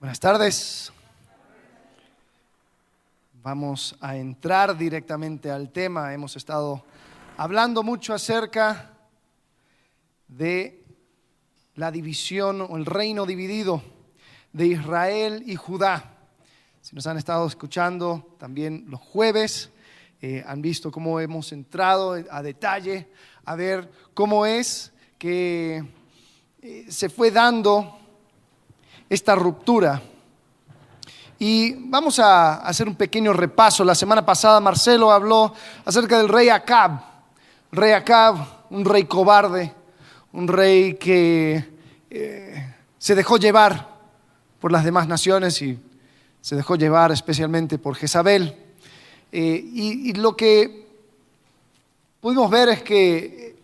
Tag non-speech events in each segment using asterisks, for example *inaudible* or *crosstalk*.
Buenas tardes. Vamos a entrar directamente al tema. Hemos estado hablando mucho acerca de la división o el reino dividido de Israel y Judá. Si nos han estado escuchando también los jueves, eh, han visto cómo hemos entrado a detalle a ver cómo es que eh, se fue dando esta ruptura. Y vamos a hacer un pequeño repaso. La semana pasada Marcelo habló acerca del rey Acab. Rey Acab, un rey cobarde, un rey que eh, se dejó llevar por las demás naciones y se dejó llevar especialmente por Jezabel. Eh, y, y, lo que pudimos ver es que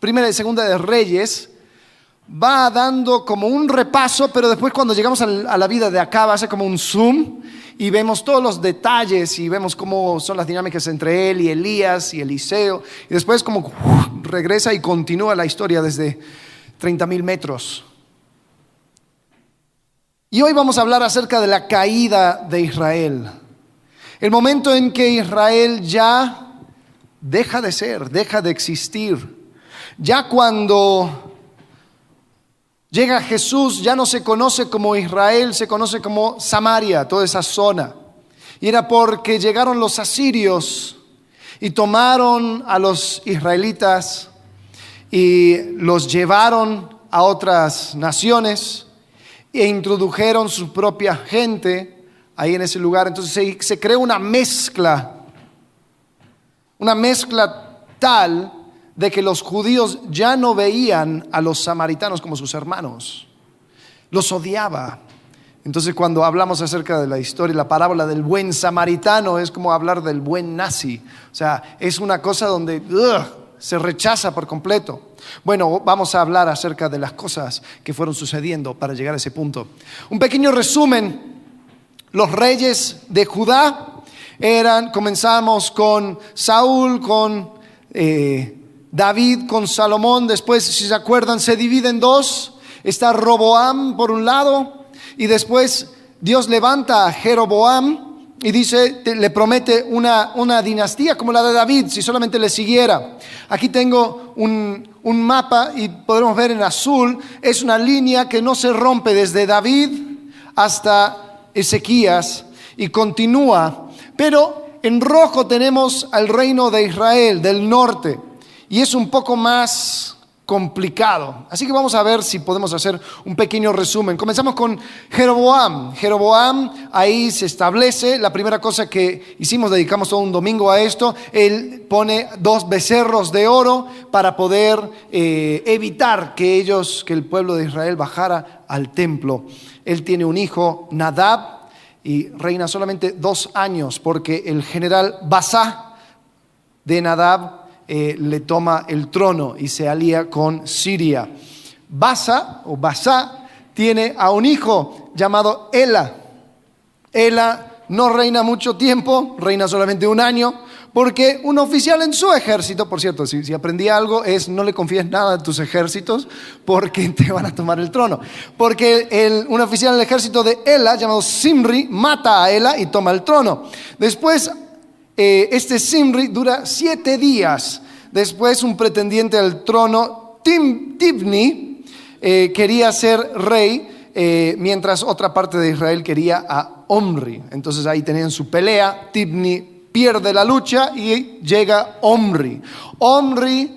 Primera y Segunda de Reyes va dando como un repaso, pero después cuando llegamos a la vida de acá hace como un zoom y vemos todos los detalles y vemos cómo son las dinámicas entre él y Elías y Eliseo. Y después como regresa y continúa la historia desde 30 mil metros. Y hoy vamos a hablar acerca de la caída de Israel. El momento en que Israel ya deja de ser, deja de existir. Ya cuando Llega Jesús, ya no se conoce como Israel, se conoce como Samaria, toda esa zona. Y era porque llegaron los asirios y tomaron a los israelitas y los llevaron a otras naciones e introdujeron su propia gente ahí en ese lugar. Entonces se, se creó una mezcla, una mezcla tal de que los judíos ya no veían a los samaritanos como sus hermanos. Los odiaba. Entonces cuando hablamos acerca de la historia, la parábola del buen samaritano es como hablar del buen nazi. O sea, es una cosa donde se rechaza por completo. Bueno, vamos a hablar acerca de las cosas que fueron sucediendo para llegar a ese punto. Un pequeño resumen. Los reyes de Judá eran, comenzamos con Saúl, con... Eh, David con Salomón, después, si se acuerdan, se divide en dos. Está Roboam por un lado y después Dios levanta a Jeroboam y dice, le promete una, una, dinastía como la de David, si solamente le siguiera. Aquí tengo un, un mapa y podemos ver en azul, es una línea que no se rompe desde David hasta Ezequías y continúa. Pero en rojo tenemos al reino de Israel del norte y es un poco más complicado. Así que vamos a ver si podemos hacer un pequeño resumen. Comenzamos con Jeroboam. Jeroboam ahí se establece. La primera cosa que hicimos, dedicamos todo un domingo a esto, él pone dos becerros de oro para poder eh, evitar que ellos, que el pueblo de Israel bajara al templo. Él tiene un hijo, Nadab, y reina solamente dos años porque el general Basá de Nadab eh, le toma el trono y se alía con Siria. Basa o Basa tiene a un hijo llamado Ela. Ela no reina mucho tiempo, reina solamente un año, porque un oficial en su ejército, por cierto, si, aprendí algo, es no le confíes nada a tus ejércitos porque *laughs* te van a tomar el trono. Porque un oficial en el ejército de Ela, llamado Simri, mata a Ela y toma el trono. Después eh, este Simri dura siete días. Después un pretendiente al trono, Tim, Tibni, eh, quería ser rey, eh, mientras otra parte de Israel quería a Omri. Entonces ahí tenían su pelea, Tibni pierde la lucha y llega Omri. Omri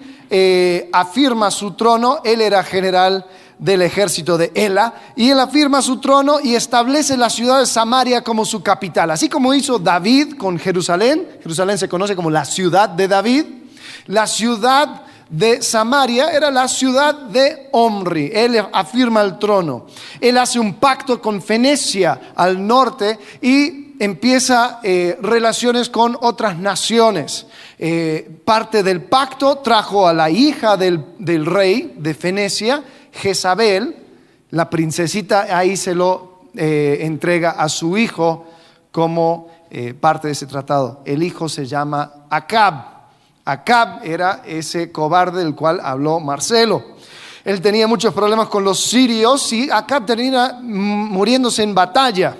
afirma su trono, él era general del ejército de Ela, y él afirma su trono y establece la ciudad de Samaria como su capital, así como hizo David con Jerusalén. Jerusalén se conoce como la ciudad de David. La ciudad de Samaria era la ciudad de Omri. Él afirma el trono. Él hace un pacto con Fenecia al norte y empieza eh, relaciones con otras naciones. Eh, parte del pacto trajo a la hija del, del rey de Fenecia, Jezabel, la princesita ahí se lo eh, entrega a su hijo como eh, parte de ese tratado. El hijo se llama Acab. Acab era ese cobarde del cual habló Marcelo. Él tenía muchos problemas con los sirios y Acab termina muriéndose en batalla.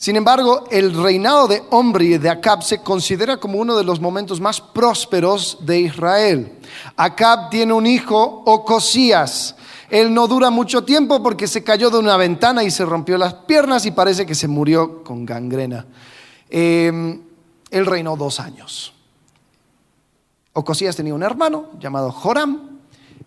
Sin embargo, el reinado de Omri de Acab se considera como uno de los momentos más prósperos de Israel. Acab tiene un hijo, Ocosías. Él no dura mucho tiempo porque se cayó de una ventana y se rompió las piernas y parece que se murió con gangrena. Em, él reinó dos años. Ocosías tenía un hermano llamado Joram.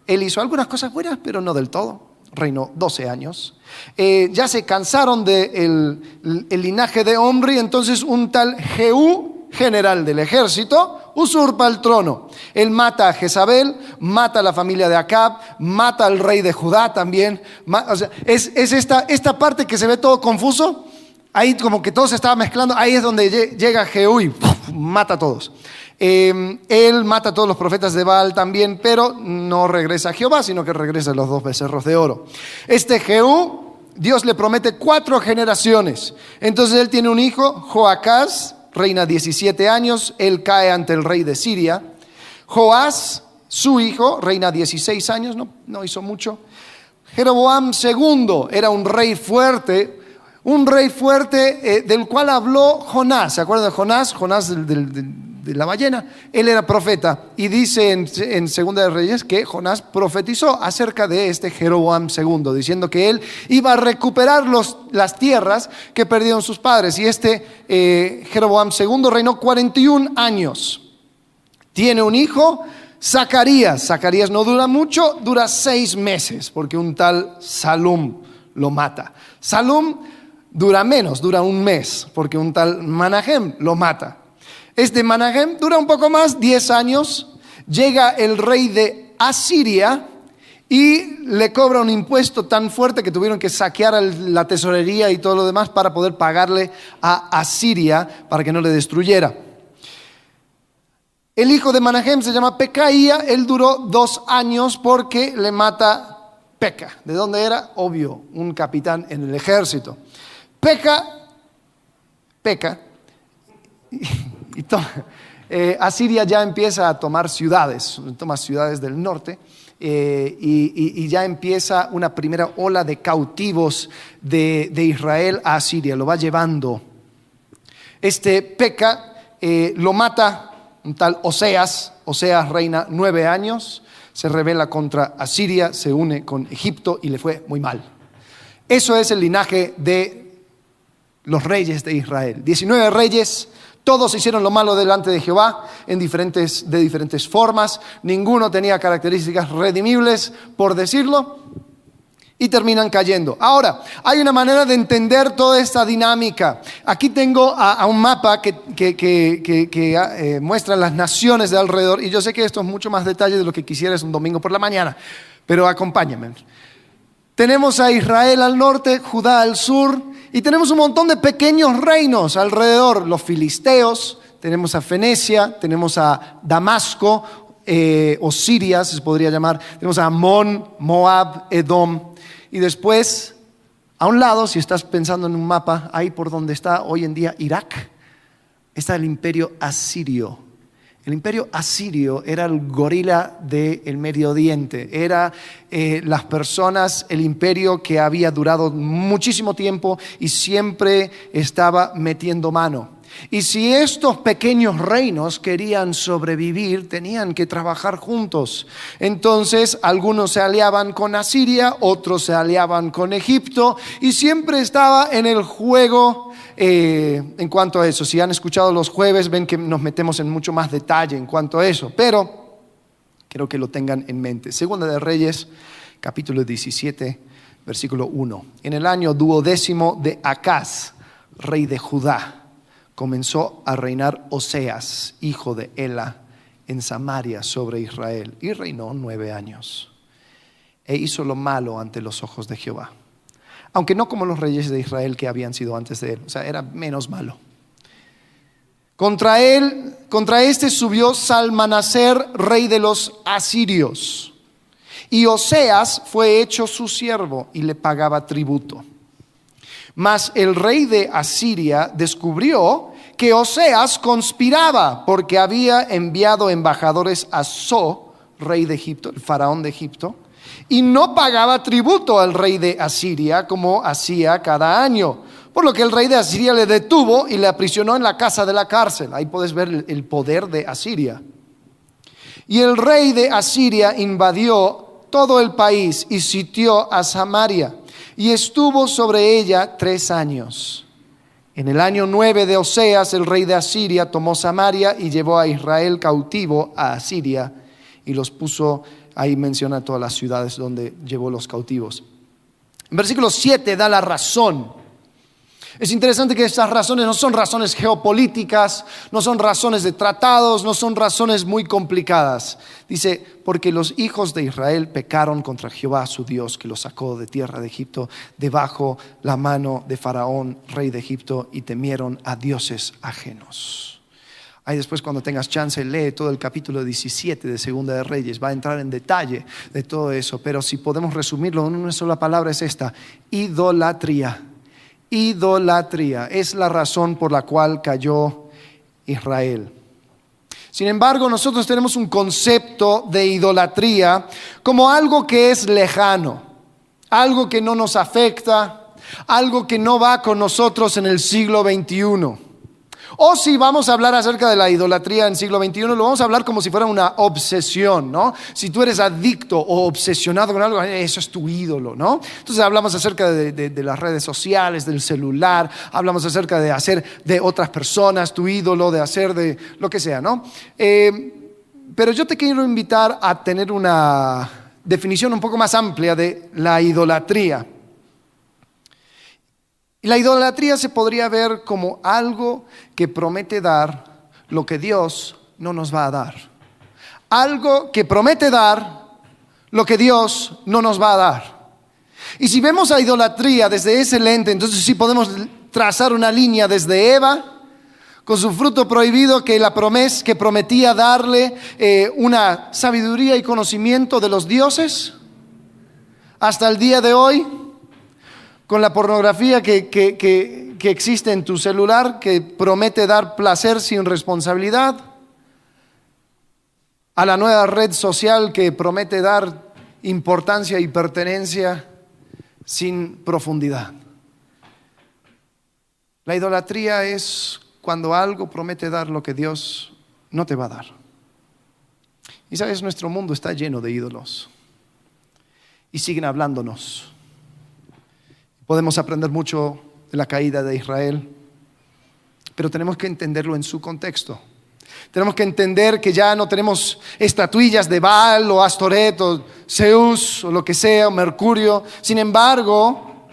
Él hizo algunas cosas buenas, pero no del todo reinó 12 años. Eh, ya se cansaron del el linaje de Omri, entonces un tal Jehú, general del ejército, usurpa el trono. Él mata a Jezabel, mata a la familia de Acab, mata al rey de Judá también. es, esta, esta parte que se ve todo confuso, ahí como que todo se estaba mezclando, ahí es donde llega Jehú y mata a todos. Em, él mata a todos los profetas de Baal también, pero no regresa a Jehová, sino que regresa a los dos becerros de oro. Este Jehú, Dios le promete cuatro generaciones. Entonces él tiene un hijo, Joacás, reina 17 años, él cae ante el rey de Siria. Joás, su hijo, reina 16 años, no, no hizo mucho. Jeroboam II era un rey fuerte, un rey fuerte eh, del cual habló Jonás. ¿Se acuerdan de Jonás? Jonás del de la ballena, él era profeta y dice en, Segunda de Reyes que Jonás profetizó acerca de este Jeroboam II, diciendo que él iba a recuperar los, las tierras que perdieron sus padres. Y este eh, Jeroboam II reinó 41 años. Tiene un hijo, Zacarías. Zacarías no dura mucho, dura seis meses, porque un tal Salum lo mata. Salum dura menos, dura un mes, porque un tal Manahem lo mata. Este Manahem dura un poco más, 10 años. Llega el rey de Asiria y le cobra un impuesto tan fuerte que tuvieron que saquear la tesorería y todo lo demás para poder pagarle a Asiria para que no le destruyera. El hijo de Manahem se llama Pecaía, él duró dos años porque le mata Peca. ¿De dónde era? Obvio, un capitán en el ejército. Peca, Peca, y *laughs* eh, Asiria ya empieza a tomar ciudades, toma ciudades del norte. Eh, y, ya empieza una primera ola de cautivos de, Israel a Asiria, lo va llevando. Este Peca eh, lo mata un tal Oseas, Oseas reina nueve años, se revela contra Asiria, se une con Egipto y le fue muy mal. Eso es el linaje de los reyes de Israel. Diecinueve reyes, todos hicieron lo malo delante de Jehová en diferentes, de diferentes formas. Ninguno tenía características redimibles, por decirlo, y terminan cayendo. Ahora, hay una manera de entender toda esta dinámica. Aquí tengo a, un mapa que, eh, muestra las naciones de alrededor, y yo sé que esto es mucho más detalle de lo que quisieras un domingo por la mañana, pero acompáñame. Tenemos a Israel al norte, Judá al sur, y tenemos un montón de pequeños reinos alrededor, los filisteos, tenemos a Fenecia, tenemos a Damasco, eh, o Siria se podría llamar, tenemos a Amón, Moab, Edom, y después, a un lado, si estás pensando en un mapa, ahí por donde está hoy en día Irak, está el imperio asirio. El imperio asirio era el gorila del Medio Oriente, era eh, las personas, el imperio que había durado muchísimo tiempo y siempre estaba metiendo mano. Y si estos pequeños reinos querían sobrevivir, tenían que trabajar juntos. Entonces, algunos se aliaban con Asiria, otros se aliaban con Egipto, y siempre estaba en el juego eh, en cuanto a eso. Si han escuchado los jueves, ven que nos metemos en mucho más detalle en cuanto a eso, pero quiero que lo tengan en mente. Segunda de Reyes, capítulo 17, versículo 1. En el año duodécimo de Acaz, rey de Judá, comenzó a reinar Oseas, hijo de Ela, en Samaria sobre Israel, y reinó nueve años. E hizo lo malo ante los ojos de Jehová aunque no como los reyes de Israel que habían sido antes de él, o sea, era menos malo. Contra él, contra este subió Salmanaser, rey de los asirios. Y Oseas fue hecho su siervo y le pagaba tributo. Mas el rey de Asiria descubrió que Oseas conspiraba porque había enviado embajadores a So rey de Egipto, el faraón de Egipto, y no pagaba tributo al rey de Asiria como hacía cada año. Por lo que el rey de Asiria le detuvo y le aprisionó en la casa de la cárcel. Ahí puedes ver el poder de Asiria. Y el rey de Asiria invadió todo el país y sitió a Samaria y estuvo sobre ella tres años. En el año nueve de Oseas, el rey de Asiria tomó Samaria y llevó a Israel cautivo a Asiria y los puso, ahí menciona todas las ciudades donde llevó los cautivos. En versículo 7 da la razón es interesante que estas razones no son razones geopolíticas, no son razones de tratados, no son razones muy complicadas. Dice, porque los hijos de Israel pecaron contra Jehová su Dios, que los sacó de tierra de Egipto, debajo la mano de Faraón, rey de Egipto, y temieron a dioses ajenos. Ahí después cuando tengas chance lee todo el capítulo 17 de Segunda de Reyes, va a entrar en detalle de todo eso, pero si podemos resumirlo en una sola palabra es esta, idolatría idolatría. Es la razón por la cual cayó Israel. Sin embargo, nosotros tenemos un concepto de idolatría como algo que es lejano, algo que no nos afecta, algo que no va con nosotros en el siglo XXI. O si vamos a hablar acerca de la idolatría en siglo XXI, lo vamos a hablar como si fuera una obsesión, ¿no? Si tú eres adicto o obsesionado con algo, eso es tu ídolo, ¿no? Entonces hablamos acerca de, las redes sociales, del celular, hablamos acerca de hacer de otras personas tu ídolo, de hacer de lo que sea, ¿no? Eh, pero yo te quiero invitar a tener una definición un poco más amplia de la idolatría. Y la idolatría se podría ver como algo que promete dar lo que Dios no nos va a dar. Algo que promete dar lo que Dios no nos va a dar. Y si vemos a idolatría desde ese lente, entonces sí podemos trazar una línea desde Eva con su fruto prohibido que la promesa que prometía darle eh, una sabiduría y conocimiento de los dioses hasta el día de hoy con la pornografía que, existe en tu celular, que promete dar placer sin responsabilidad, a la nueva red social que promete dar importancia y pertenencia sin profundidad. La idolatría es cuando algo promete dar lo que Dios no te va a dar. Y sabes, nuestro mundo está lleno de ídolos y siguen hablándonos Podemos aprender mucho de la caída de Israel, pero tenemos que entenderlo en su contexto. Tenemos que entender que ya no tenemos estatuillas de Baal o Astoret o Zeus o lo que sea, o Mercurio. Sin embargo,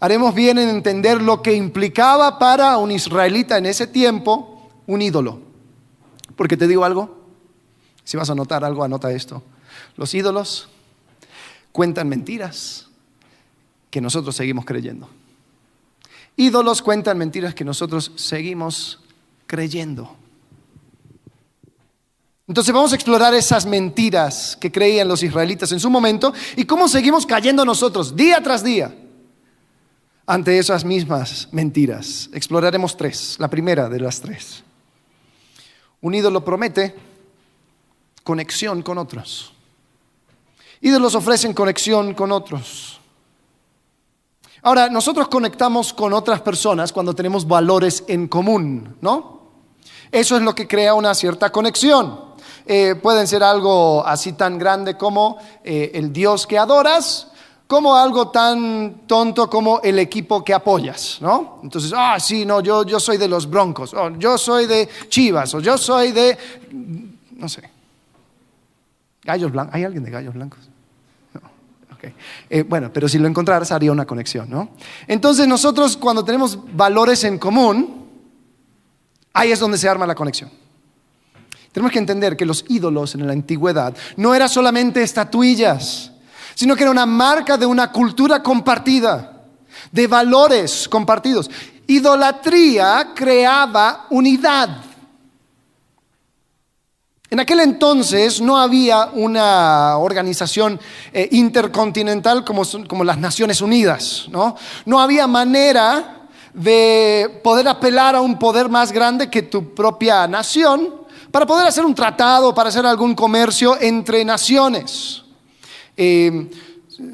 haremos bien en entender lo que implicaba para un israelita en ese tiempo un ídolo. Porque te digo algo, si vas a anotar algo, anota esto. Los ídolos cuentan mentiras que nosotros seguimos creyendo. Ídolos cuentan mentiras que nosotros seguimos creyendo. Entonces vamos a explorar esas mentiras que creían los israelitas en su momento y cómo seguimos cayendo nosotros día tras día ante esas mismas mentiras. Exploraremos tres, la primera de las tres. Un ídolo promete conexión con otros. Ídolos ofrecen conexión con otros. Ahora, nosotros conectamos con otras personas cuando tenemos valores en común, ¿no? Eso es lo que crea una cierta conexión. Eh, pueden ser algo así tan grande como eh, el Dios que adoras, como algo tan tonto como el equipo que apoyas, ¿no? Entonces, ah, sí, no, yo, yo soy de los Broncos, o yo soy de Chivas, o yo soy de, no sé, Gallos Blancos. ¿Hay alguien de Gallos Blancos? Eh, bueno, pero si lo encontraras haría una conexión, ¿no? Entonces nosotros cuando tenemos valores en común, ahí es donde se arma la conexión. Tenemos que entender que los ídolos en la antigüedad no eran solamente estatuillas, sino que era una marca de una cultura compartida, de valores compartidos. Idolatría creaba unidad. En aquel entonces no había una organización eh, intercontinental como, como, las Naciones Unidas, ¿no? No había manera de poder apelar a un poder más grande que tu propia nación para poder hacer un tratado, para hacer algún comercio entre naciones. Eh,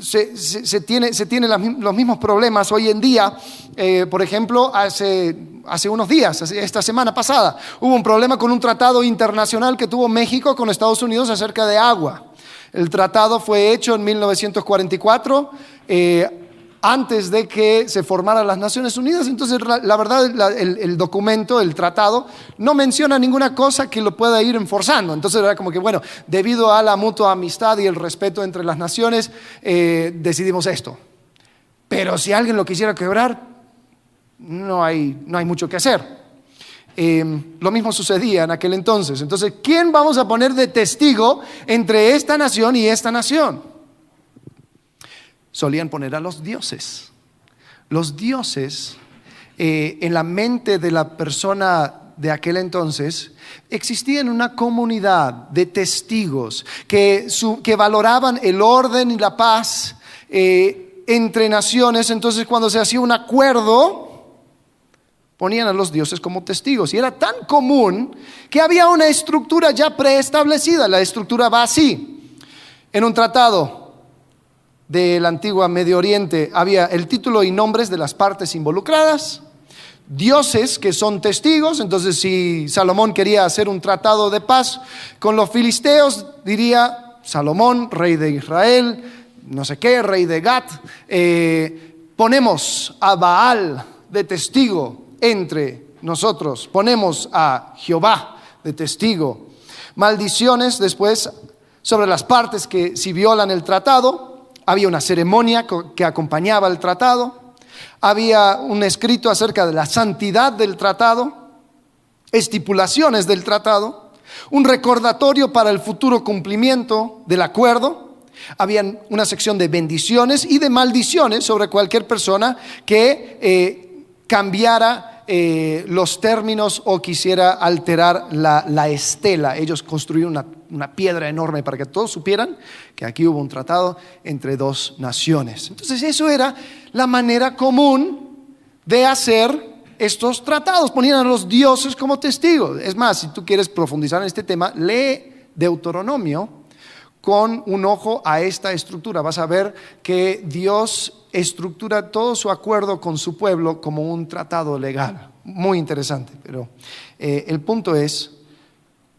se, tiene, se tienen los mismos problemas hoy en día. Eh, por ejemplo, hace, hace unos días, esta semana pasada, hubo un problema con un tratado internacional que tuvo México con Estados Unidos acerca de agua. El tratado fue hecho en 1944 antes de que se formaran las Naciones Unidas. Entonces, la, verdad, el, documento, el tratado, no menciona ninguna cosa que lo pueda ir enforzando. Entonces, era como que, bueno, debido a la mutua amistad y el respeto entre las naciones, eh, decidimos esto. Pero si alguien lo quisiera quebrar, no hay, no hay mucho que hacer. Eh, lo mismo sucedía en aquel entonces. Entonces, ¿quién vamos a poner de testigo entre esta nación y esta nación? Solían poner a los dioses. Los dioses, eh, en la mente de la persona de aquel entonces, existían una comunidad de testigos que, valoraban el orden y la paz eh, entre naciones. Entonces, cuando se hacía un acuerdo, ponían a los dioses como testigos. Y era tan común que había una estructura ya preestablecida. La estructura va así. En un tratado, de la antigua Medio Oriente había el título y nombres de las partes involucradas, dioses que son testigos, entonces si Salomón quería hacer un tratado de paz con los filisteos, diría Salomón, rey de Israel, no sé qué, rey de Gat, eh, ponemos a Baal de testigo entre nosotros, ponemos a Jehová de testigo. Maldiciones después sobre las partes que si violan el tratado, había una ceremonia que acompañaba el tratado, había un escrito acerca de la santidad del tratado, estipulaciones del tratado, un recordatorio para el futuro cumplimiento del acuerdo, había una sección de bendiciones y de maldiciones sobre cualquier persona que eh, cambiara eh, los términos o quisiera alterar la, estela. Ellos construyeron una, una, piedra enorme para que todos supieran que aquí hubo un tratado entre dos naciones. Entonces eso era la manera común de hacer estos tratados. Ponían a los dioses como testigos. Es más, si tú quieres profundizar en este tema, lee Deuteronomio con un ojo a esta estructura. Vas a ver que Dios estructura todo su acuerdo con su pueblo como un tratado legal. Muy interesante, pero eh, el punto es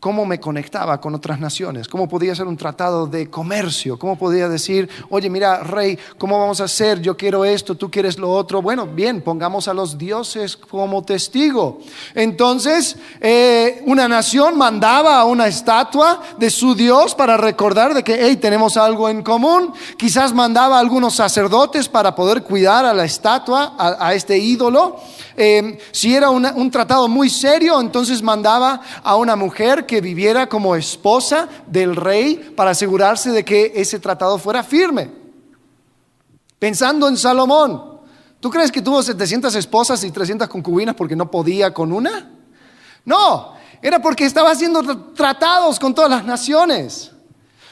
cómo me conectaba con otras naciones, cómo podía ser un tratado de comercio, cómo podía decir, oye, mira, rey, ¿cómo vamos a hacer? Yo quiero esto, tú quieres lo otro. Bueno, bien, pongamos a los dioses como testigo. Entonces, eh, una nación mandaba a una estatua de su dios para recordar de que, hey, tenemos algo en común. Quizás mandaba a algunos sacerdotes para poder cuidar a la estatua, a este ídolo. Em, si era un tratado muy serio, entonces mandaba a una mujer que viviera como esposa del rey para asegurarse de que ese tratado fuera firme. Pensando en Salomón, ¿tú crees que tuvo 700 esposas y 300 concubinas porque no podía con una? No, era porque estaba haciendo tratados con todas las naciones.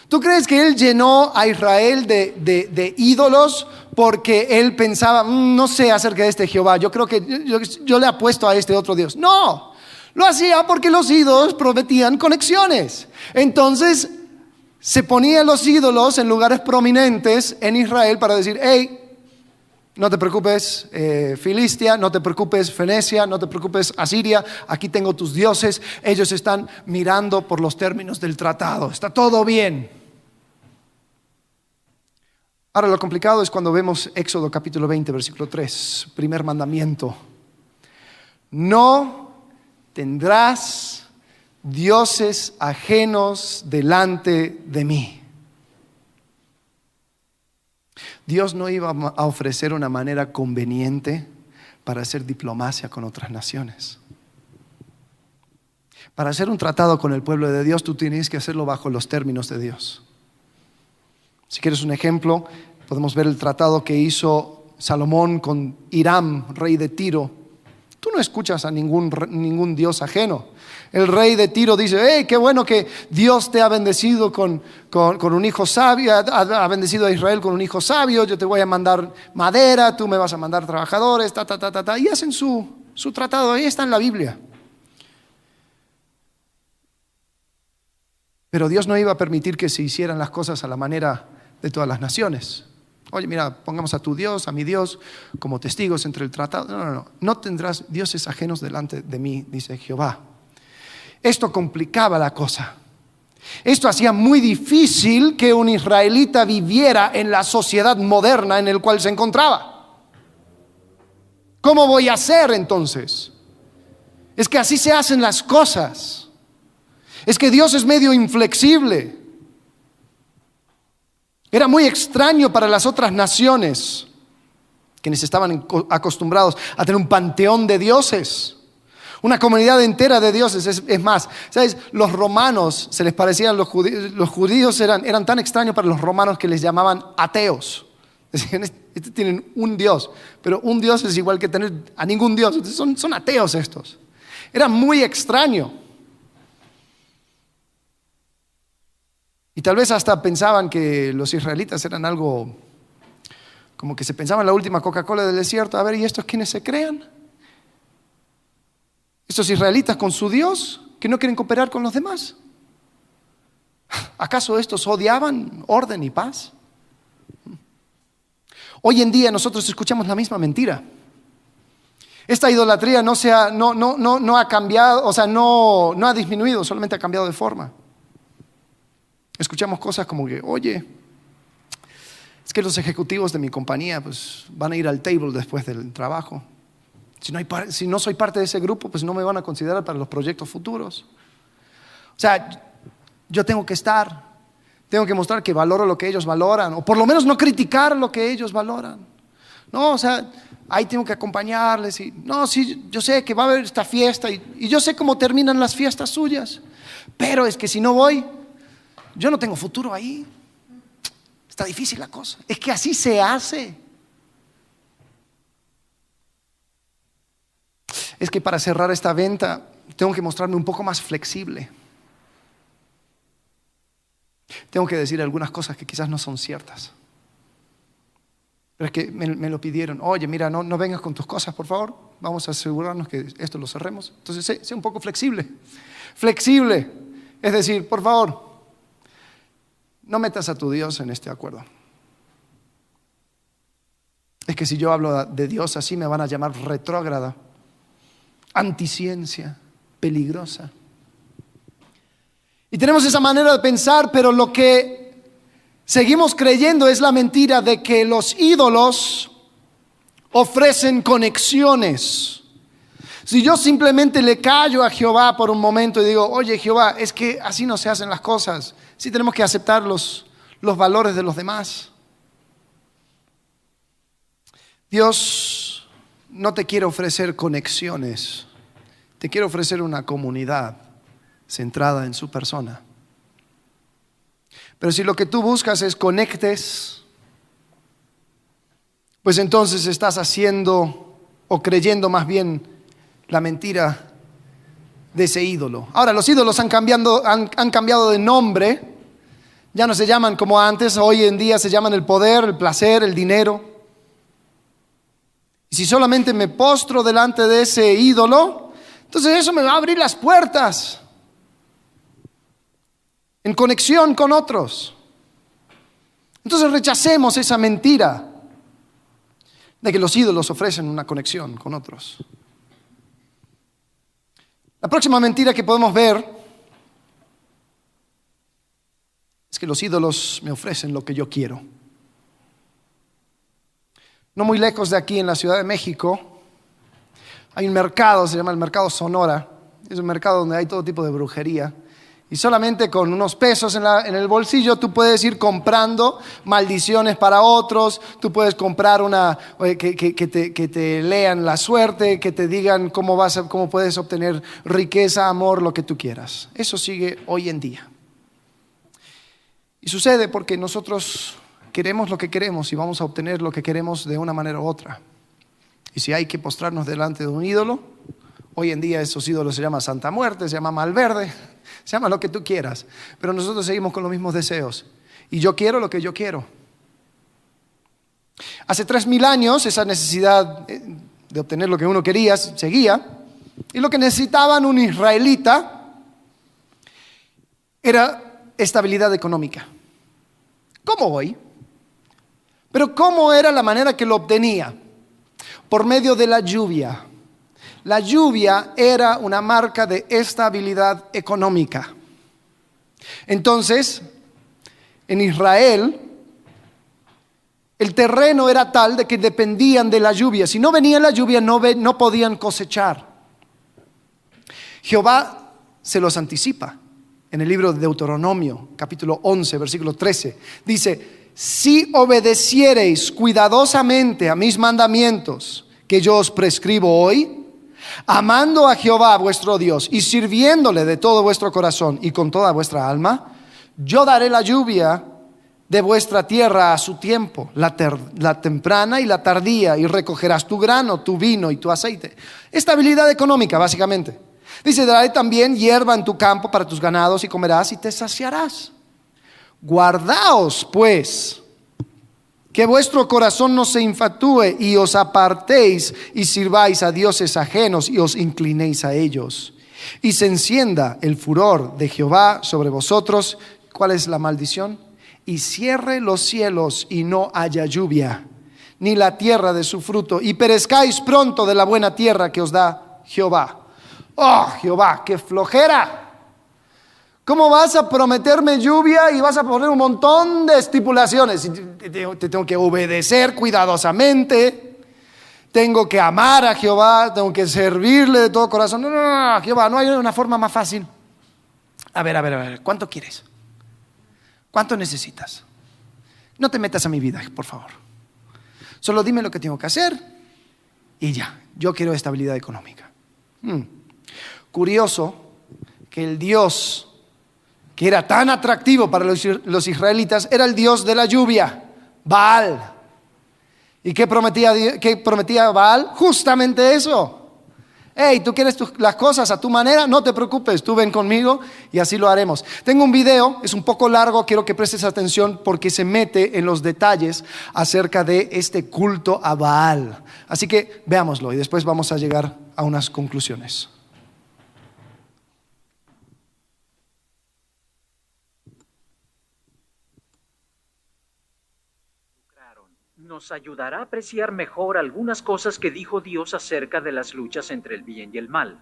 ¿Tú crees que él llenó a Israel de, ídolos porque él pensaba, mm, no sé acerca de este Jehová, yo creo que yo, yo le apuesto a este otro Dios? No, lo hacía porque los ídolos prometían conexiones. Entonces se ponían los ídolos en lugares prominentes en Israel para decir, hey, no te preocupes, eh, Filistia, no te preocupes, Fenecia, no te preocupes, Asiria, aquí tengo tus dioses, ellos están mirando por los términos del tratado, está todo bien. Ahora lo complicado es cuando vemos Éxodo capítulo 20, versículo 3, primer mandamiento. No tendrás dioses ajenos delante de mí. Dios no iba a ofrecer una manera conveniente para hacer diplomacia con otras naciones. Para hacer un tratado con el pueblo de Dios, tú tienes que hacerlo bajo los términos de Dios. Si quieres un ejemplo, podemos ver el tratado que hizo Salomón con Hiram, rey de Tiro. Tú no escuchas a ningún, ningún dios ajeno. El rey de Tiro dice, hey, qué bueno que Dios te ha bendecido con, un hijo sabio, ha, bendecido a Israel con un hijo sabio, yo te voy a mandar madera, tú me vas a mandar trabajadores, ta, ta, ta, ta, ta. Y hacen su, su tratado, ahí está en la Biblia. Pero Dios no iba a permitir que se hicieran las cosas a la manera de todas las naciones. Oye, mira, pongamos a tu Dios, a mi Dios, como testigos entre el tratado. No, no, no. No tendrás dioses ajenos delante de mí, dice Jehová. Esto complicaba la cosa. Esto hacía muy difícil que un israelita viviera en la sociedad moderna en el cual se encontraba. ¿Cómo voy a hacer entonces? Es que así se hacen las cosas. Es que Dios es medio inflexible. Era muy extraño para las otras naciones, quienes estaban acostumbrados a tener un panteón de dioses. Una comunidad entera de dioses. Es, más, ¿sabes? Los romanos se les parecían, los judíos, los judíos eran, tan extraños para los romanos que les llamaban ateos. *laughs* Decían, estos tienen un dios, pero un dios es igual que tener a ningún dios. Son, son ateos estos. Era muy extraño. Y tal vez hasta pensaban que los israelitas eran algo, como que se pensaban la última Coca-Cola del desierto. A ver, ¿y estos quiénes se crean? Estos israelitas con su Dios que no quieren cooperar con los demás. ¿Acaso estos odiaban orden y paz? Hoy en día nosotros escuchamos la misma mentira. Esta idolatría no, se ha, no, no, no, no ha cambiado, o sea, no, no ha disminuido, solamente ha cambiado de forma. Escuchamos cosas como que, oye, es que los ejecutivos de mi compañía pues, van a ir al table después del trabajo. Si no, soy parte de ese grupo, pues no me van a considerar para los proyectos futuros. O sea, yo tengo que estar, tengo que mostrar que valoro lo que ellos valoran, o por lo menos no criticar lo que ellos valoran. No, o sea, ahí tengo que acompañarles y, no, sí, yo sé que va a haber esta fiesta y, y yo sé cómo terminan las fiestas suyas, pero es que si no voy, yo no tengo futuro ahí. Está difícil la cosa. Es que así se hace. es que para cerrar esta venta tengo que mostrarme un poco más flexible. Tengo que decir algunas cosas que quizás no son ciertas. Pero es que me, lo pidieron. Oye, mira, no, no, vengas con tus cosas, por favor. Vamos a asegurarnos que esto lo cerremos. Entonces, sé, sé un poco flexible. Flexible. Es decir, por favor, no metas a tu Dios en este acuerdo. Es que si yo hablo de Dios así me van a llamar retrógrada anticiencia, peligrosa. Y tenemos esa manera de pensar, pero lo que seguimos creyendo es la mentira de que los ídolos ofrecen conexiones. Si yo simplemente le callo a Jehová por un momento y digo, oye Jehová, es que así no se hacen las cosas, sí tenemos que aceptar los, los valores de los demás. Dios no te quiere ofrecer conexiones, te quiere ofrecer una comunidad centrada en su persona. Pero si lo que tú buscas es conectes, pues entonces estás haciendo o creyendo más bien la mentira de ese ídolo. Ahora, los ídolos han, han cambiado de nombre, ya no se llaman como antes, hoy en día se llaman el poder, el placer, el dinero. Y si solamente me postro delante de ese ídolo, entonces eso me va a abrir las puertas en conexión con otros. Entonces rechacemos esa mentira de que los ídolos ofrecen una conexión con otros. La próxima mentira que podemos ver es que los ídolos me ofrecen lo que yo quiero. No muy lejos de aquí, en la Ciudad de México, hay un mercado, se llama el mercado Sonora. Es un mercado donde hay todo tipo de brujería. Y solamente con unos pesos en, el bolsillo tú puedes ir comprando maldiciones para otros, tú puedes comprar una, que, que, te, lean la suerte, que te digan cómo, vas cómo puedes obtener riqueza, amor, lo que tú quieras. Eso sigue hoy en día. Y sucede porque nosotros queremos lo que queremos y vamos a obtener lo que queremos de una manera u otra. Y si hay que postrarnos delante de un ídolo, hoy en día esos ídolos se llaman Santa Muerte, se llama Malverde, se llama lo que tú quieras, pero nosotros seguimos con los mismos deseos. Y yo quiero lo que yo quiero. Hace tres mil años esa necesidad eh, de obtener lo que uno quería seguía, y lo que necesitaban un israelita era estabilidad económica. ¿Cómo hoy? Pero ¿cómo era la manera que lo obtenía? Por medio de la lluvia. La lluvia era una marca de estabilidad económica. Entonces, en Israel, el terreno era tal de que dependían de la lluvia. Si no venía la lluvia, no, podían cosechar. Jehová se los anticipa en el libro de Deuteronomio, capítulo 11, versículo 13. Dice, si obedeciereis cuidadosamente a mis mandamientos que yo os prescribo hoy, amando a Jehová vuestro Dios y sirviéndole de todo vuestro corazón y con toda vuestra alma, yo daré la lluvia de vuestra tierra a su tiempo, la, temprana y la tardía, y recogerás tu grano, tu vino y tu aceite. Estabilidad económica, básicamente. Dice, daré también hierba en tu campo para tus ganados y comerás y te saciarás. Guardaos, pues, que vuestro corazón no se infatúe y os apartéis y sirváis a dioses ajenos y os inclinéis a ellos. Y se encienda el furor de Jehová sobre vosotros. ¿Cuál es la maldición? Y cierre los cielos y no haya lluvia, ni la tierra de su fruto, y perezcáis pronto de la buena tierra que os da Jehová. Oh, Jehová, qué flojera. ¿Cómo vas a prometerme lluvia y vas a poner un montón de estipulaciones? Te tengo que obedecer cuidadosamente, tengo que amar a Jehová, tengo que servirle de todo corazón. No, no, no, Jehová, no hay una forma más fácil. A ver, a ver, a ver, ¿cuánto quieres? ¿Cuánto necesitas? No te metas a mi vida, por favor. Solo dime lo que tengo que hacer y ya. Yo quiero estabilidad económica. Hmm. Curioso que el Dios que era tan atractivo para los, israelitas era el Dios de la lluvia, Baal. ¿Y qué prometía, qué prometía Baal? Justamente eso. Hey, tú quieres las cosas a tu manera, no te preocupes, tú ven conmigo y así lo haremos. Tengo un video, es un poco largo, quiero que prestes atención porque se mete en los detalles acerca de este culto a Baal. Así que veámoslo y después vamos a llegar a unas conclusiones. Nos ayudará a apreciar mejor algunas cosas que dijo Dios acerca de las luchas entre el bien y el mal.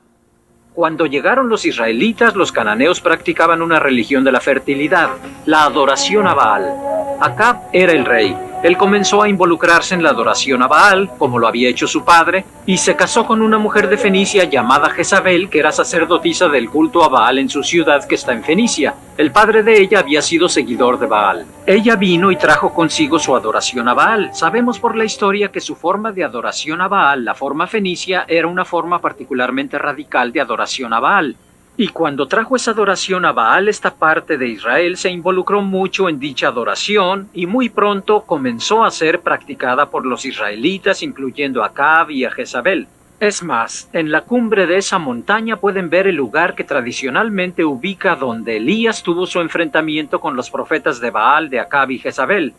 Cuando llegaron los israelitas, los cananeos practicaban una religión de la fertilidad, la adoración a Baal. Acab era el rey, él comenzó a involucrarse en la adoración a Baal, como lo había hecho su padre, y se casó con una mujer de Fenicia llamada Jezabel, que era sacerdotisa del culto a Baal en su ciudad que está en Fenicia. El padre de ella había sido seguidor de Baal. Ella vino y trajo consigo su adoración a Baal. Sabemos por la historia que su forma de adoración a Baal, la forma fenicia, era una forma particularmente radical de adoración a Baal. Y cuando trajo esa adoración a Baal, esta parte de Israel se involucró mucho en dicha adoración y muy pronto comenzó a ser practicada por los israelitas, incluyendo a Cab y a Jezabel. Es más, en la cumbre de esa montaña pueden ver el lugar que tradicionalmente ubica donde Elías tuvo su enfrentamiento con los profetas de Baal, de Acab y Jezabel.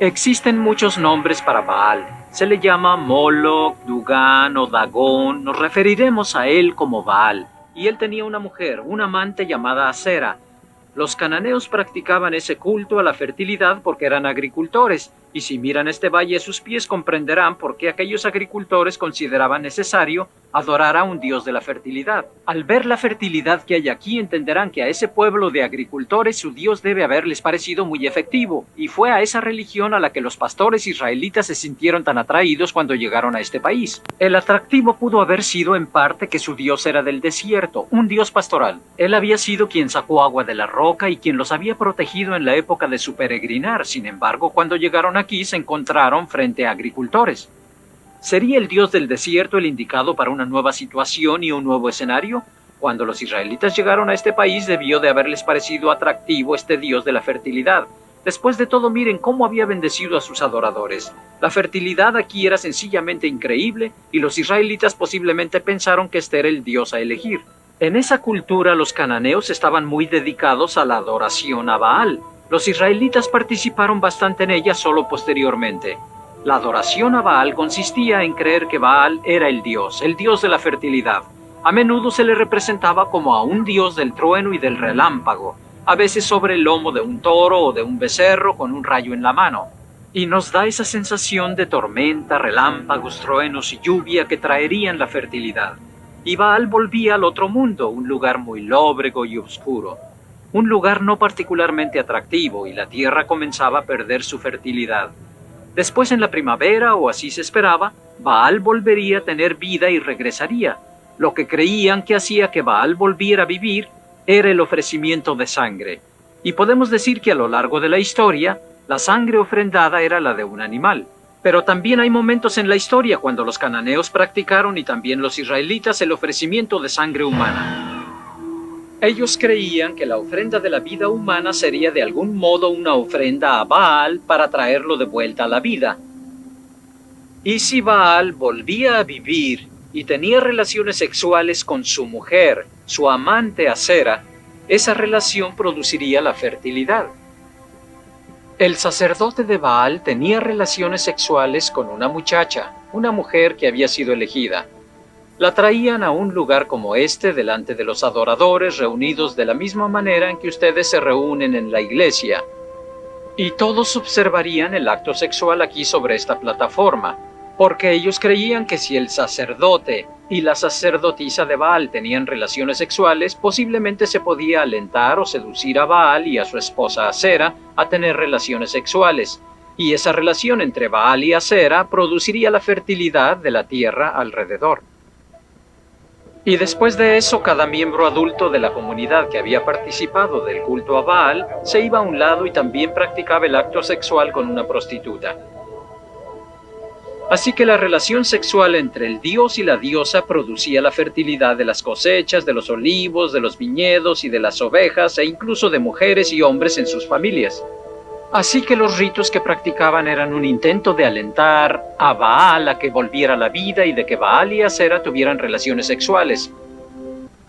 Existen muchos nombres para Baal. Se le llama Moloch, Dugan o Dagón. Nos referiremos a él como Baal y él tenía una mujer, una amante llamada Acera. Los cananeos practicaban ese culto a la fertilidad porque eran agricultores y si miran este valle a sus pies comprenderán por qué aquellos agricultores consideraban necesario adorar a un dios de la fertilidad. Al ver la fertilidad que hay aquí entenderán que a ese pueblo de agricultores su dios debe haberles parecido muy efectivo, y fue a esa religión a la que los pastores israelitas se sintieron tan atraídos cuando llegaron a este país. El atractivo pudo haber sido en parte que su dios era del desierto, un dios pastoral. Él había sido quien sacó agua de la roca y quien los había protegido en la época de su peregrinar. Sin embargo, cuando llegaron aquí se encontraron frente a agricultores. ¿Sería el dios del desierto el indicado para una nueva situación y un nuevo escenario? Cuando los israelitas llegaron a este país debió de haberles parecido atractivo este dios de la fertilidad. Después de todo, miren cómo había bendecido a sus adoradores. La fertilidad aquí era sencillamente increíble y los israelitas posiblemente pensaron que este era el dios a elegir. En esa cultura los cananeos estaban muy dedicados a la adoración a Baal. Los israelitas participaron bastante en ella solo posteriormente. La adoración a Baal consistía en creer que Baal era el dios, el dios de la fertilidad. A menudo se le representaba como a un dios del trueno y del relámpago. a veces sobre el lomo de un toro o de un becerro con un rayo en la mano, y nos da esa sensación de tormenta, relámpagos, truenos y lluvia que traerían la fertilidad. Y Baal volvía al otro mundo, un lugar muy lóbrego y oscuro, un lugar no particularmente atractivo, y la tierra comenzaba a perder su fertilidad. Después en la primavera, o así se esperaba, Baal volvería a tener vida y regresaría. Lo que creían que hacía que Baal volviera a vivir era el ofrecimiento de sangre. Y podemos decir que a lo largo de la historia, la sangre ofrendada era la de un animal. Pero también hay momentos en la historia cuando los cananeos practicaron y también los israelitas el ofrecimiento de sangre humana. Ellos creían que la ofrenda de la vida humana sería de algún modo una ofrenda a Baal para traerlo de vuelta a la vida. Y si Baal volvía a vivir y tenía relaciones sexuales con su mujer, su amante Acera, esa relación produciría la fertilidad. El sacerdote de Baal tenía relaciones sexuales con una muchacha, una mujer que había sido elegida la traían a un lugar como este delante de los adoradores reunidos de la misma manera en que ustedes se reúnen en la iglesia. Y todos observarían el acto sexual aquí sobre esta plataforma, porque ellos creían que si el sacerdote y la sacerdotisa de Baal tenían relaciones sexuales, posiblemente se podía alentar o seducir a Baal y a su esposa Acera a tener relaciones sexuales, y esa relación entre Baal y Acera produciría la fertilidad de la tierra alrededor. Y después de eso, cada miembro adulto de la comunidad que había participado del culto a Baal se iba a un lado y también practicaba el acto sexual con una prostituta. Así que la relación sexual entre el dios y la diosa producía la fertilidad de las cosechas, de los olivos, de los viñedos y de las ovejas e incluso de mujeres y hombres en sus familias. Así que los ritos que practicaban eran un intento de alentar a Baal a que volviera a la vida y de que Baal y Acera tuvieran relaciones sexuales.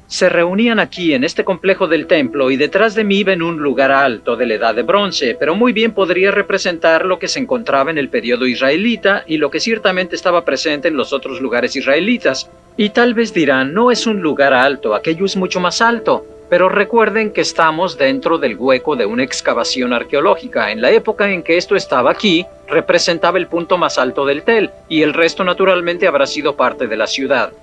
Se reunían aquí en este complejo del templo y detrás de mí ven un lugar alto de la edad de bronce, pero muy bien podría representar lo que se encontraba en el periodo israelita y lo que ciertamente estaba presente en los otros lugares israelitas. Y tal vez dirán, no es un lugar alto, aquello es mucho más alto. Pero recuerden que estamos dentro del hueco de una excavación arqueológica. En la época en que esto estaba aquí, representaba el punto más alto del Tel, y el resto naturalmente habrá sido parte de la ciudad.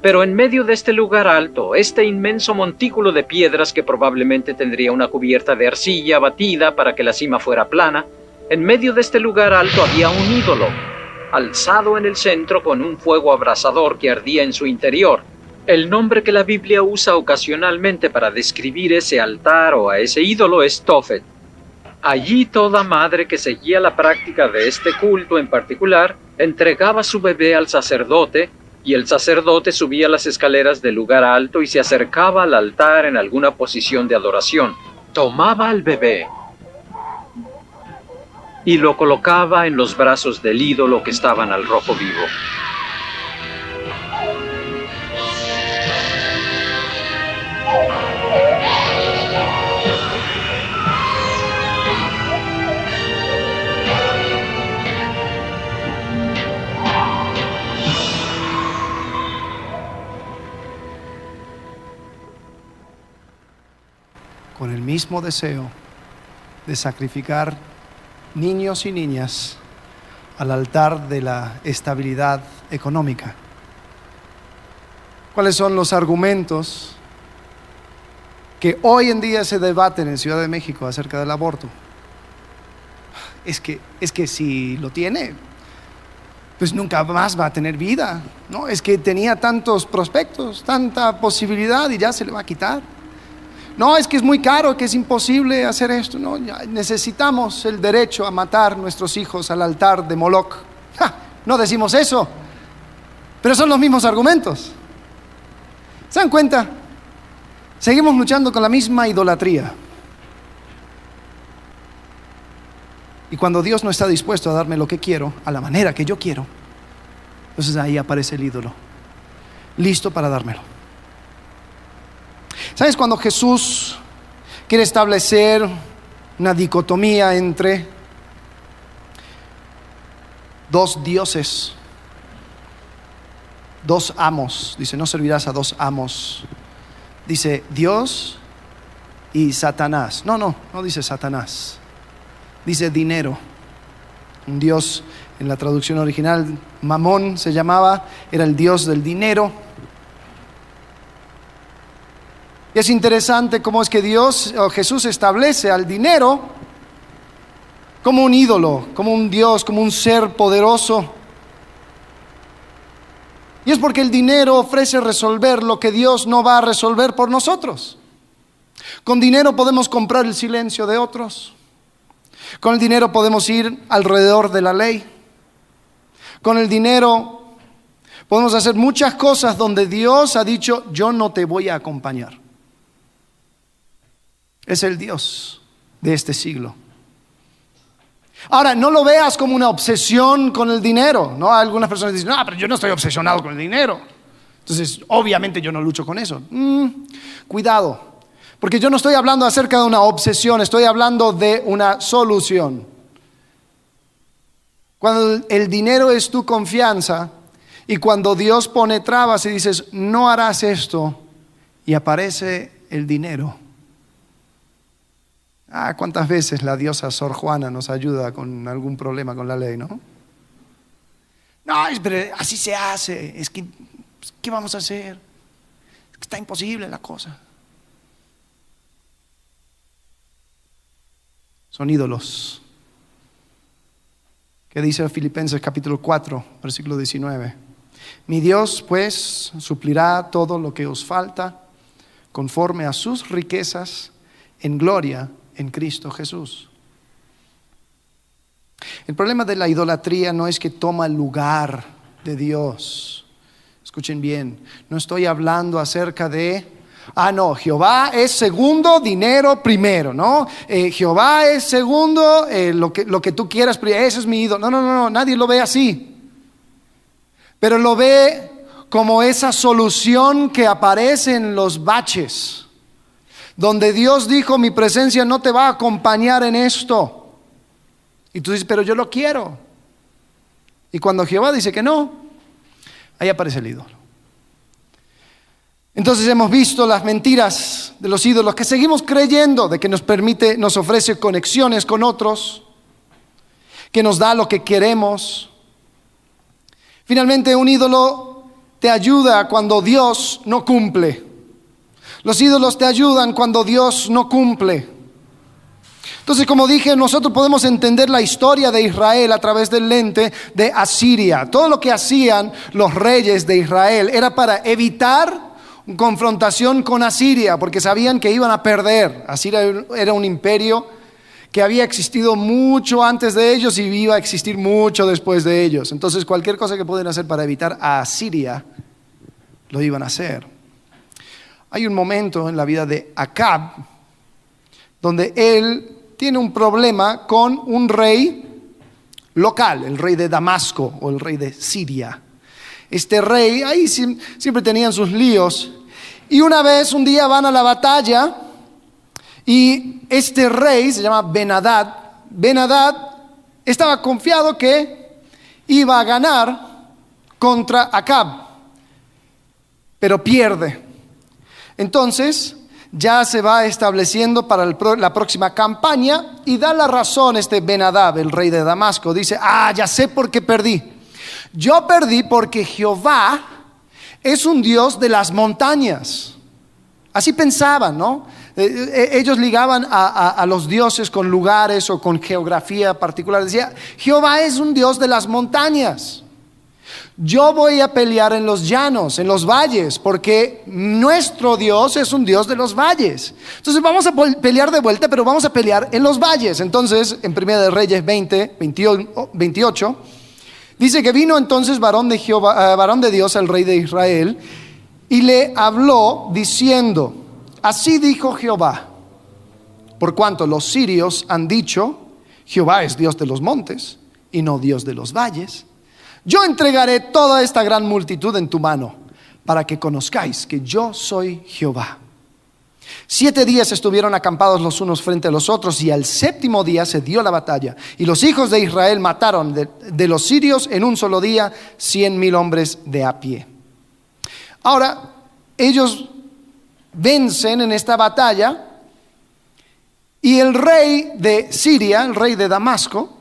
Pero en medio de este lugar alto, este inmenso montículo de piedras que probablemente tendría una cubierta de arcilla batida para que la cima fuera plana, en medio de este lugar alto había un ídolo, alzado en el centro con un fuego abrasador que ardía en su interior, el nombre que la Biblia usa ocasionalmente para describir ese altar o a ese ídolo es Tofet. Allí toda madre que seguía la práctica de este culto en particular entregaba su bebé al sacerdote y el sacerdote subía las escaleras del lugar alto y se acercaba al altar en alguna posición de adoración. Tomaba al bebé y lo colocaba en los brazos del ídolo que estaban al rojo vivo. Con el mismo deseo de sacrificar niños y niñas al altar de la estabilidad económica. ¿Cuáles son los argumentos que hoy en día se debaten en Ciudad de México acerca del aborto? Es que, es que si lo tiene, pues nunca más va a tener vida. ¿no? Es que tenía tantos prospectos, tanta posibilidad y ya se le va a quitar. No, es que es muy caro, que es imposible hacer esto. No, necesitamos el derecho a matar nuestros hijos al altar de Moloch. no decimos eso, pero son los mismos argumentos. ¿Se dan cuenta? Seguimos luchando con la misma idolatría. Y cuando Dios no está dispuesto a darme lo que quiero, a la manera que yo quiero, entonces ahí aparece el ídolo, listo para dármelo. ¿Sabes cuando Jesús quiere establecer una dicotomía entre dos dioses, dos amos? Dice, no servirás a dos amos. Dice, Dios y Satanás. No, no, no dice Satanás. Dice dinero. Un dios en la traducción original, Mamón se llamaba, era el dios del dinero. Y es interesante cómo es que Dios o Jesús establece al dinero como un ídolo, como un Dios, como un ser poderoso. Y es porque el dinero ofrece resolver lo que Dios no va a resolver por nosotros. Con dinero podemos comprar el silencio de otros. Con el dinero podemos ir alrededor de la ley. Con el dinero podemos hacer muchas cosas donde Dios ha dicho, yo no te voy a acompañar. Es el Dios de este siglo. Ahora, no lo veas como una obsesión con el dinero, ¿no? Algunas personas dicen, no, pero yo no estoy obsesionado con el dinero. Entonces, obviamente yo no lucho con eso. Mm, cuidado, porque yo no estoy hablando acerca de una obsesión, estoy hablando de una solución. Cuando el dinero es tu confianza y cuando Dios pone trabas y dices, no harás esto, y aparece el dinero Ah, ¿cuántas veces la diosa Sor Juana nos ayuda con algún problema con la ley, no? No, pero así se hace. Es que, pues, ¿qué vamos a hacer? Está imposible la cosa. Son ídolos. ¿Qué dice Filipenses capítulo 4, versículo 19? Mi Dios, pues, suplirá todo lo que os falta conforme a sus riquezas en gloria en Cristo Jesús. El problema de la idolatría no es que toma lugar de Dios. Escuchen bien, no estoy hablando acerca de, ah, no, Jehová es segundo, dinero primero, ¿no? Eh, Jehová es segundo, eh, lo, que, lo que tú quieras, ese es mi ídolo. No, no, no, nadie lo ve así. Pero lo ve como esa solución que aparece en los baches donde Dios dijo, mi presencia no te va a acompañar en esto. Y tú dices, pero yo lo quiero. Y cuando Jehová dice que no, ahí aparece el ídolo. Entonces hemos visto las mentiras de los ídolos que seguimos creyendo de que nos permite, nos ofrece conexiones con otros, que nos da lo que queremos. Finalmente un ídolo te ayuda cuando Dios no cumple. Los ídolos te ayudan cuando Dios no cumple. Entonces, como dije, nosotros podemos entender la historia de Israel a través del lente de Asiria. Todo lo que hacían los reyes de Israel era para evitar confrontación con Asiria, porque sabían que iban a perder. Asiria era un imperio que había existido mucho antes de ellos y iba a existir mucho después de ellos. Entonces, cualquier cosa que pueden hacer para evitar a Asiria, lo iban a hacer. Hay un momento en la vida de Acab donde él tiene un problema con un rey local, el rey de Damasco o el rey de Siria. Este rey, ahí siempre tenían sus líos. Y una vez, un día van a la batalla y este rey se llama Benadad. Benadad estaba confiado que iba a ganar contra Acab, pero pierde. Entonces, ya se va estableciendo para la próxima campaña y da la razón este Benadab, el rey de Damasco. Dice, ah, ya sé por qué perdí. Yo perdí porque Jehová es un Dios de las montañas. Así pensaban, ¿no? Eh, eh, ellos ligaban a, los dioses con lugares o con geografía particular. Decía, Jehová es un Dios de las montañas. Yo voy a pelear en los llanos, en los valles, porque nuestro Dios es un Dios de los valles. Entonces vamos a pelear de vuelta, pero vamos a pelear en los valles. Entonces, en Primera de Reyes 20, 28, dice que vino entonces varón de, Jehová, eh, varón de Dios al rey de Israel y le habló diciendo, así dijo Jehová, por cuanto los sirios han dicho, Jehová es Dios de los montes y no Dios de los valles yo entregaré toda esta gran multitud en tu mano para que conozcáis que yo soy Jehová. Siete días estuvieron acampados los unos frente a los otros y al séptimo día se dio la batalla. Y los hijos de Israel mataron de, los sirios en un solo día cien mil hombres de a pie. Ahora, ellos vencen en esta batalla Y el rey de Siria, el rey de Damasco,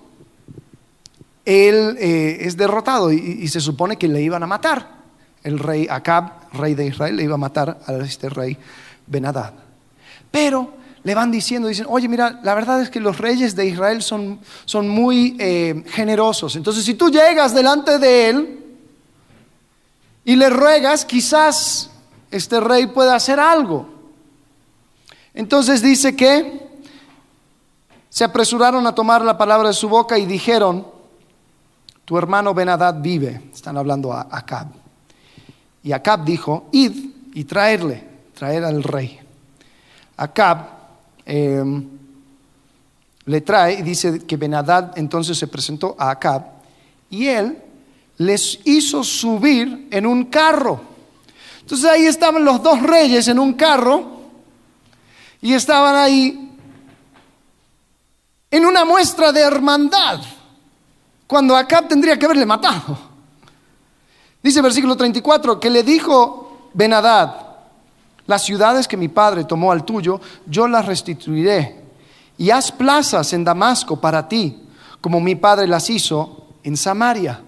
él eh, es derrotado y, se supone que le iban a matar. El rey Acab, rey de Israel, le iba a matar a este rey Benadad. Pero le van diciendo, dicen, oye, mira, la verdad es que los reyes de Israel son, son muy eh, generosos. Entonces, si tú llegas delante de él y le ruegas, quizás este rey pueda hacer algo. Entonces dice que se apresuraron a tomar la palabra de su boca y dijeron, tu hermano Benadad vive. Están hablando a Acab. Y Acab dijo, id y traerle, traer al rey. Acab Em, le trae y dice que Benadad entonces se presentó a Acab y él les hizo subir en un carro. Entonces ahí estaban los dos reyes en un carro y estaban ahí en una muestra de hermandad, cuando Acab tendría que haberle matado. Dice versículo 34 que le dijo Benadad, las ciudades que mi padre tomó al tuyo, yo las restituiré. Y haz plazas en Damasco para ti, como mi padre las hizo en Samaria.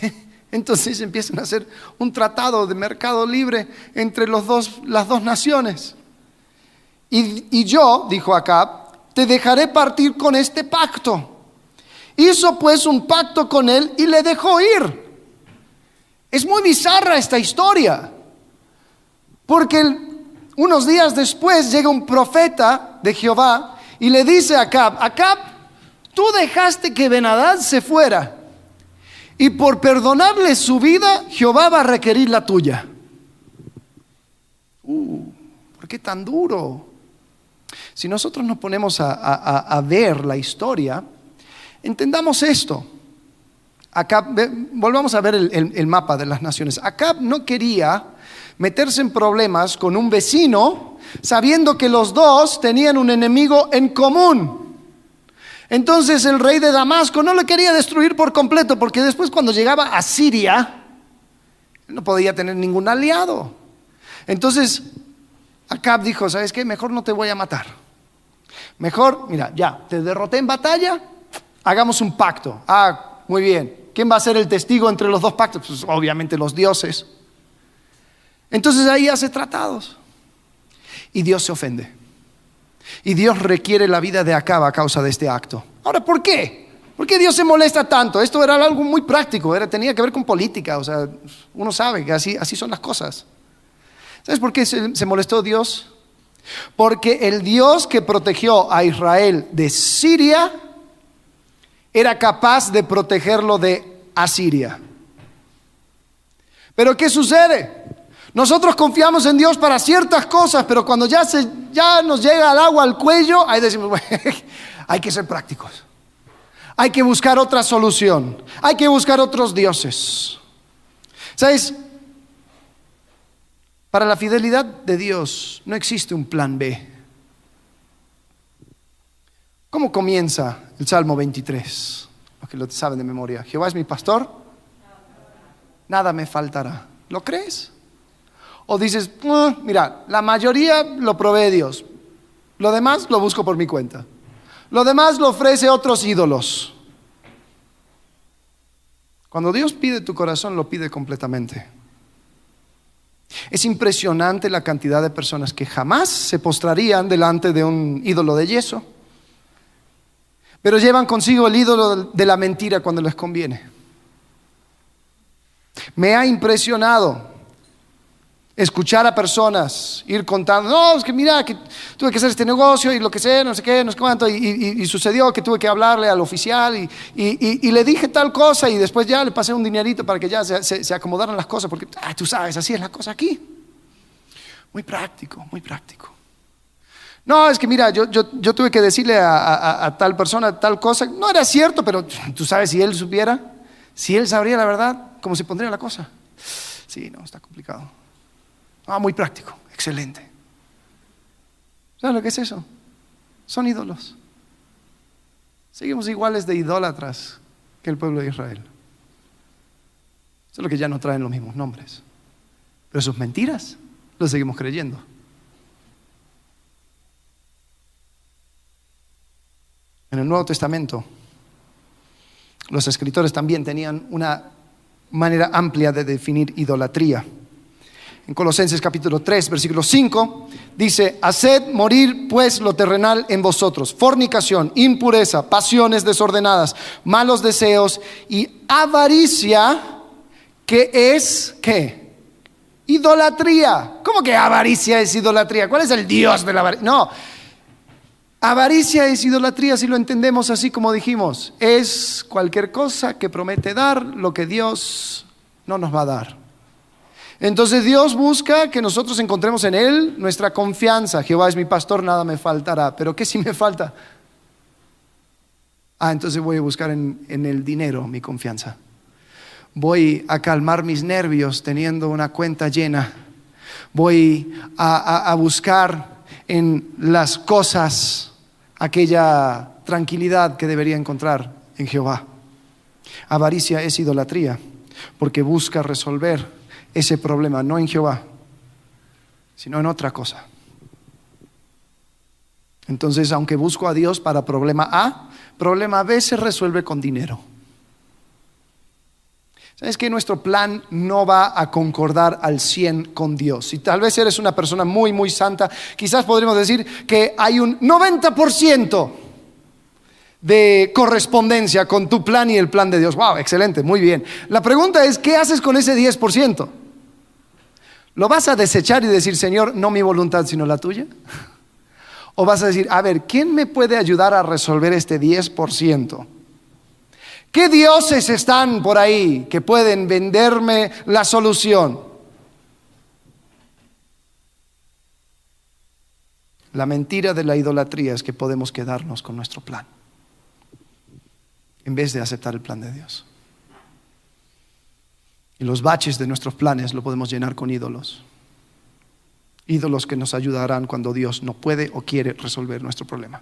*laughs* Entonces empiezan a hacer un tratado de mercado libre entre los dos, las dos naciones. Y, y yo, dijo Acab, te dejaré partir con este pacto. Hizo pues un pacto con él y le dejó ir. Es muy bizarra esta historia. Porque unos días después llega un profeta de Jehová y le dice a Acab, Acab, tú dejaste que Benadad se fuera y por perdonarle su vida, Jehová va a requerir la tuya. Uh, ¿Por qué tan duro? Si nosotros nos ponemos a, ver la historia, entendamos esto. Volvamos a ver el, el mapa de las naciones. Acab no quería meterse en problemas con un vecino sabiendo que los dos tenían un enemigo en común. Entonces el rey de Damasco no le quería destruir por completo porque después cuando llegaba a Siria no podía tener ningún aliado. Entonces Acab dijo, ¿sabes qué? Mejor no te voy a matar. Mejor, mira, ya, te derroté en batalla, hagamos un pacto. Ah, muy bien. ¿Quién va a ser el testigo entre los dos pactos? Pues obviamente los dioses. Entonces ahí hace tratados. Y Dios se ofende. Y Dios requiere la vida de Acab a causa de este acto. Ahora, ¿por qué? ¿Por qué Dios se molesta tanto? Esto era algo muy práctico, era, tenía que ver con política, o sea, uno sabe que así, así son las cosas. ¿Sabes por qué se molestó Dios? Porque el Dios que protegió a Israel de Siria era capaz de protegerlo de Asiria. Pero ¿qué sucede? Nosotros confiamos en Dios para ciertas cosas, pero cuando ya, se, ya nos llega el agua al cuello, ahí decimos, *laughs* hay que ser prácticos. Hay que buscar otra solución. Hay que buscar otros dioses. ¿Sabes? Para la fidelidad de Dios no existe un plan B. ¿Cómo comienza el Salmo 23? Los que lo saben de memoria. Jehová es mi pastor, nada me faltará. ¿Lo crees? O dices, ah, mira, la mayoría lo provee Dios, lo demás lo busco por mi cuenta. Lo demás lo ofrece otros ídolos. Cuando Dios pide tu corazón, lo pide completamente. Es impresionante la cantidad de personas que jamás se postrarían delante de un ídolo de yeso, pero llevan consigo el ídolo de la mentira cuando les conviene. Me ha impresionado escuchar a personas, ir contando, no, es que mira, que tuve que hacer este negocio y lo que sé, no sé qué, no sé cuánto, y, sucedió que tuve que hablarle al oficial y, le dije tal cosa y después ya le pasé un dinerito para que ya se, acomodaran las cosas, porque tú sabes, así es la cosa aquí. Muy práctico, muy práctico. No, es que mira, yo, yo, tuve que decirle a, a tal persona tal cosa, no era cierto, pero tú sabes, si él supiera, si él sabría la verdad, ¿cómo se pondría la cosa? Sí, no, está complicado. Ah, muy práctico, excelente. ¿Sabes lo que es eso? Son ídolos. Seguimos iguales de idólatras que el pueblo de Israel. Solo que ya no traen los mismos nombres. Pero sus mentiras los seguimos creyendo. En el Nuevo Testamento, los escritores también tenían una manera amplia de definir idolatría. En Colosenses capítulo 3, versículo 5, dice, haced morir pues lo terrenal en vosotros, fornicación, impureza, pasiones desordenadas, malos deseos y avaricia, que es, ¿qué? Idolatría. ¿Cómo que avaricia es idolatría? ¿Cuál es el Dios de la avaricia? No, avaricia es idolatría si lo entendemos así como dijimos. Es cualquier cosa que promete dar lo que Dios no nos va a dar. Entonces Dios busca que nosotros encontremos en Él nuestra confianza. Jehová es mi pastor, nada me faltará. Pero ¿qué si me falta? Ah, entonces voy a buscar en, el dinero mi confianza. Voy a calmar mis nervios teniendo una cuenta llena. Voy a buscar en las cosas aquella tranquilidad que debería encontrar en Jehová. Avaricia es idolatría porque busca resolver ese problema, no en Jehová, sino en otra cosa. Entonces, aunque busco a Dios para problema A, problema B se resuelve con dinero. ¿Sabes que nuestro plan no va a concordar al 100 con Dios? Si tal vez eres una persona muy, muy santa, quizás podríamos decir que hay un 90% de correspondencia con tu plan y el plan de Dios. ¡Wow! Excelente, muy bien. La pregunta es, ¿qué haces con ese 10%? ¿Lo vas a desechar y decir, Señor, no mi voluntad, sino la tuya? *laughs* ¿O vas a decir, a ver, ¿quién me puede ayudar a resolver este 10%? ¿Qué dioses están por ahí que pueden venderme la solución? La mentira de la idolatría es que podemos quedarnos con nuestro plan en vez de aceptar el plan de Dios. Y los baches de nuestros planes lo podemos llenar con ídolos. Ídolos que nos ayudarán cuando Dios no puede o quiere resolver nuestro problema.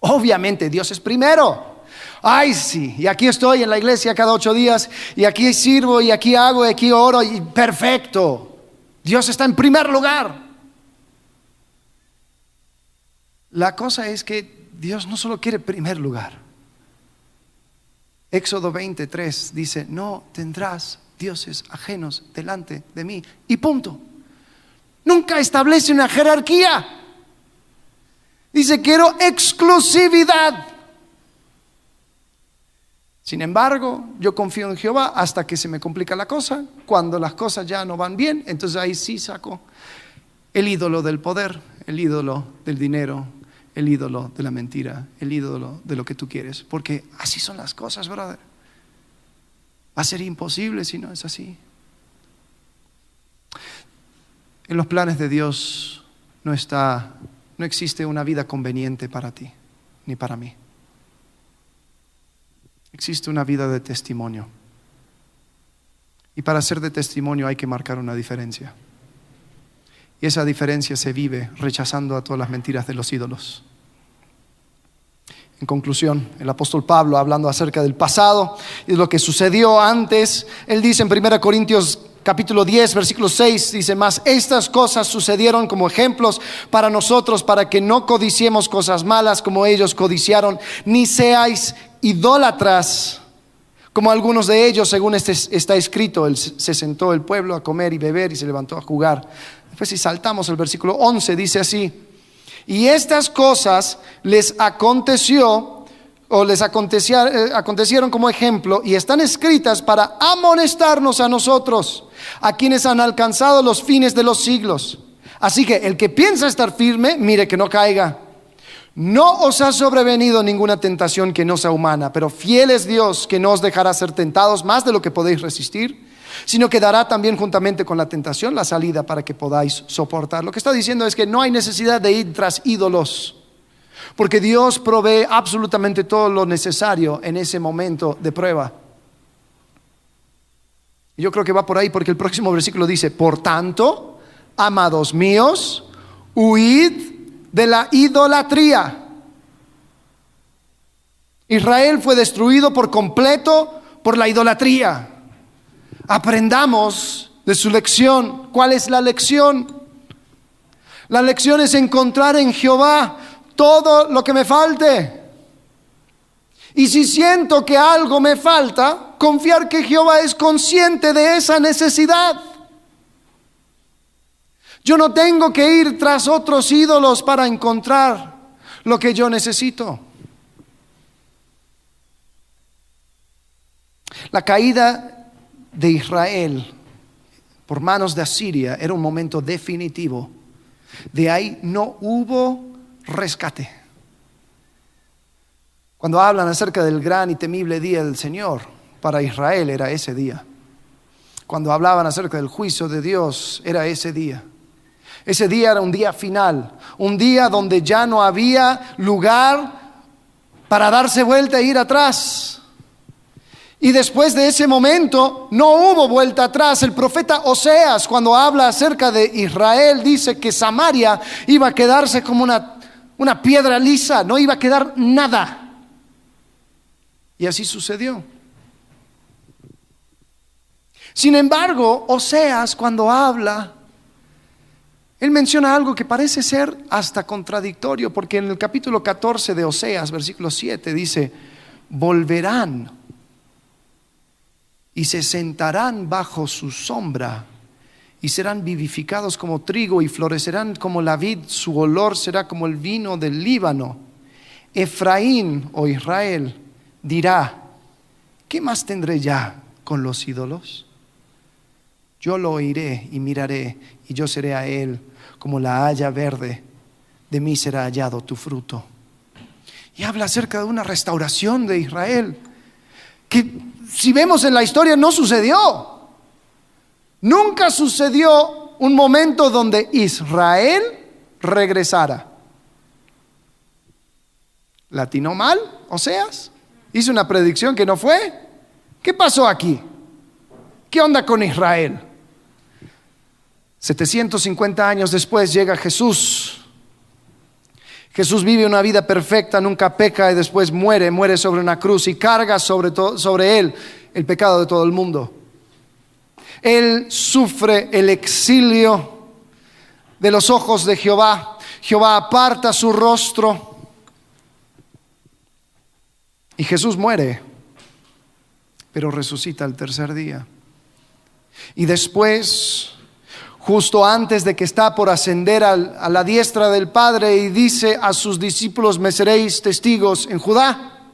Obviamente Dios es primero. Ay, sí, y aquí estoy en la iglesia cada ocho días, y aquí sirvo, y aquí hago, y aquí oro, y perfecto. Dios está en primer lugar. La cosa es que Dios no solo quiere primer lugar, Éxodo 23 dice, no tendrás dioses ajenos delante de mí. Y punto. Nunca establece una jerarquía. Dice, quiero exclusividad. Sin embargo, yo confío en Jehová hasta que se me complica la cosa. Cuando las cosas ya no van bien, entonces ahí sí saco el ídolo del poder, el ídolo del dinero, el ídolo de la mentira, el ídolo de lo que tú quieres. Porque así son las cosas, brother. Va a ser imposible si no es así. En los planes de Dios no está, no existe una vida conveniente para ti ni para mí. Existe una vida de testimonio. Y para ser de testimonio hay que marcar una diferencia. Y esa diferencia se vive rechazando a todas las mentiras de los ídolos. En conclusión, el apóstol Pablo, hablando acerca del pasado y de lo que sucedió antes, él dice en 1 Corintios capítulo 10, versículo 6, dice más, estas cosas sucedieron como ejemplos para nosotros, para que no codiciemos cosas malas como ellos codiciaron, ni seáis idólatras como algunos de ellos, según este está escrito, se sentó el pueblo a comer y beber y se levantó a jugar. Después si saltamos el versículo 11, dice así, y estas cosas les aconteció o les eh, acontecieron como ejemplo y están escritas para amonestarnos a nosotros, a quienes han alcanzado los fines de los siglos. Así que el que piensa estar firme, mire que no caiga. No os ha sobrevenido ninguna tentación que no sea humana, pero fiel es Dios que no os dejará ser tentados más de lo que podéis resistir sino que dará también juntamente con la tentación la salida para que podáis soportar. Lo que está diciendo es que no hay necesidad de ir tras ídolos, porque Dios provee absolutamente todo lo necesario en ese momento de prueba. Yo creo que va por ahí porque el próximo versículo dice, por tanto, amados míos, huid de la idolatría. Israel fue destruido por completo por la idolatría. Aprendamos de su lección. ¿Cuál es la lección? La lección es encontrar en Jehová todo lo que me falte. Y si siento que algo me falta, confiar que Jehová es consciente de esa necesidad. Yo no tengo que ir tras otros ídolos para encontrar lo que yo necesito. La caída de Israel por manos de Asiria era un momento definitivo. De ahí no hubo rescate. Cuando hablan acerca del gran y temible día del Señor, para Israel era ese día. Cuando hablaban acerca del juicio de Dios, era ese día. Ese día era un día final, un día donde ya no había lugar para darse vuelta e ir atrás. Y después de ese momento no hubo vuelta atrás. El profeta Oseas, cuando habla acerca de Israel, dice que Samaria iba a quedarse como una, una piedra lisa, no iba a quedar nada. Y así sucedió. Sin embargo, Oseas cuando habla, él menciona algo que parece ser hasta contradictorio, porque en el capítulo 14 de Oseas, versículo 7, dice, volverán y se sentarán bajo su sombra y serán vivificados como trigo y florecerán como la vid, su olor será como el vino del Líbano. Efraín o Israel dirá, ¿qué más tendré ya con los ídolos? Yo lo oiré y miraré y yo seré a él como la haya verde, de mí será hallado tu fruto. Y habla acerca de una restauración de Israel que si vemos en la historia, no sucedió. Nunca sucedió un momento donde Israel regresara. ¿Latino mal? Oseas. Hizo una predicción que no fue. ¿Qué pasó aquí? ¿Qué onda con Israel? 750 años después llega Jesús Jesús vive una vida perfecta, nunca peca y después muere, muere sobre una cruz y carga sobre, sobre él el pecado de todo el mundo. Él sufre el exilio de los ojos de Jehová. Jehová aparta su rostro y Jesús muere, pero resucita el tercer día. Y después justo antes de que está por ascender a la diestra del Padre y dice a sus discípulos, me seréis testigos en Judá,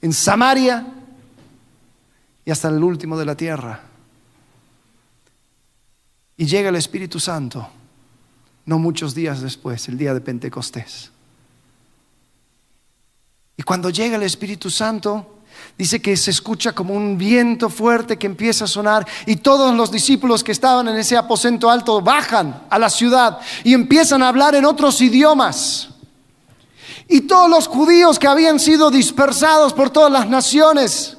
en Samaria y hasta el último de la tierra. Y llega el Espíritu Santo, no muchos días después, el día de Pentecostés. Y cuando llega el Espíritu Santo, Dice que se escucha como un viento fuerte que empieza a sonar y todos los discípulos que estaban en ese aposento alto bajan a la ciudad y empiezan a hablar en otros idiomas. Y todos los judíos que habían sido dispersados por todas las naciones,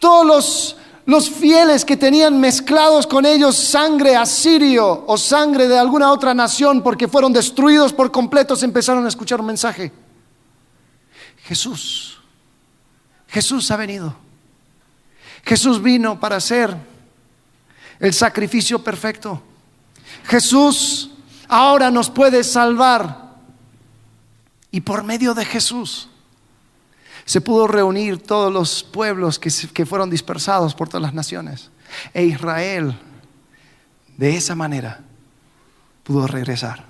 todos los, los fieles que tenían mezclados con ellos sangre asirio o sangre de alguna otra nación porque fueron destruidos por completos, empezaron a escuchar un mensaje. Jesús Jesús ha venido. Jesús vino para hacer el sacrificio perfecto. Jesús ahora nos puede salvar. Y por medio de Jesús se pudo reunir todos los pueblos que, que fueron dispersados por todas las naciones. E Israel, de esa manera, pudo regresar.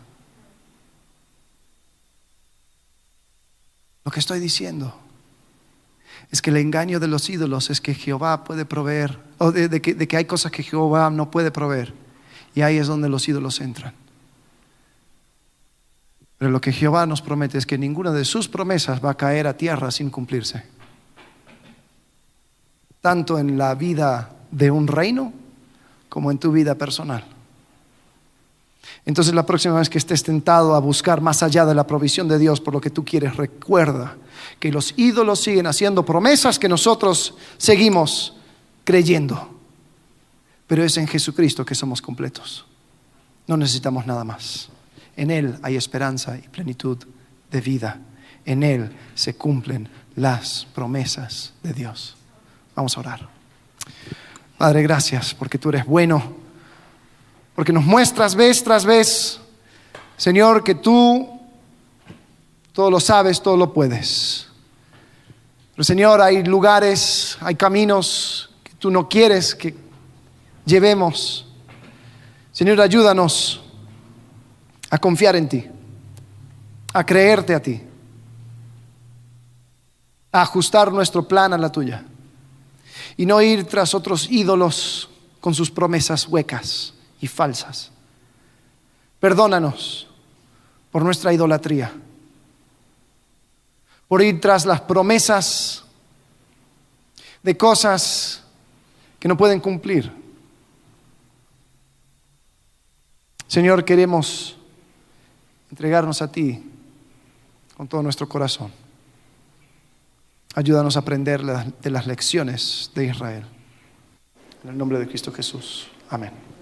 Lo que estoy diciendo es que el engaño de los ídolos es que Jehová puede proveer, o de, que, de que hay cosas que Jehová no puede proveer. Y ahí es donde los ídolos entran. Pero lo que Jehová nos promete es que ninguna de sus promesas va a caer a tierra sin cumplirse. Tanto en la vida de un reino como en tu vida personal. Entonces la próxima vez que estés tentado a buscar más allá de la provisión de Dios por lo que tú quieres, recuerda que los ídolos siguen haciendo promesas que nosotros seguimos creyendo. Pero es en Jesucristo que somos completos. No necesitamos nada más. En Él hay esperanza y plenitud de vida. En Él se cumplen las promesas de Dios. Vamos a orar. Padre, gracias porque tú eres bueno, porque nos muestras vez tras vez, Señor, que tú todo lo sabes, todo lo puedes. Pero Señor, hay lugares, hay caminos que tú no quieres que llevemos. Señor, ayúdanos a confiar en ti, a creerte a ti, a ajustar nuestro plan a la tuya y no ir tras otros ídolos con sus promesas huecas y falsas. Perdónanos por nuestra idolatría, por ir tras las promesas de cosas que no pueden cumplir. Señor, queremos entregarnos a ti con todo nuestro corazón. Ayúdanos a aprender de las lecciones de Israel. En el nombre de Cristo Jesús. Amén.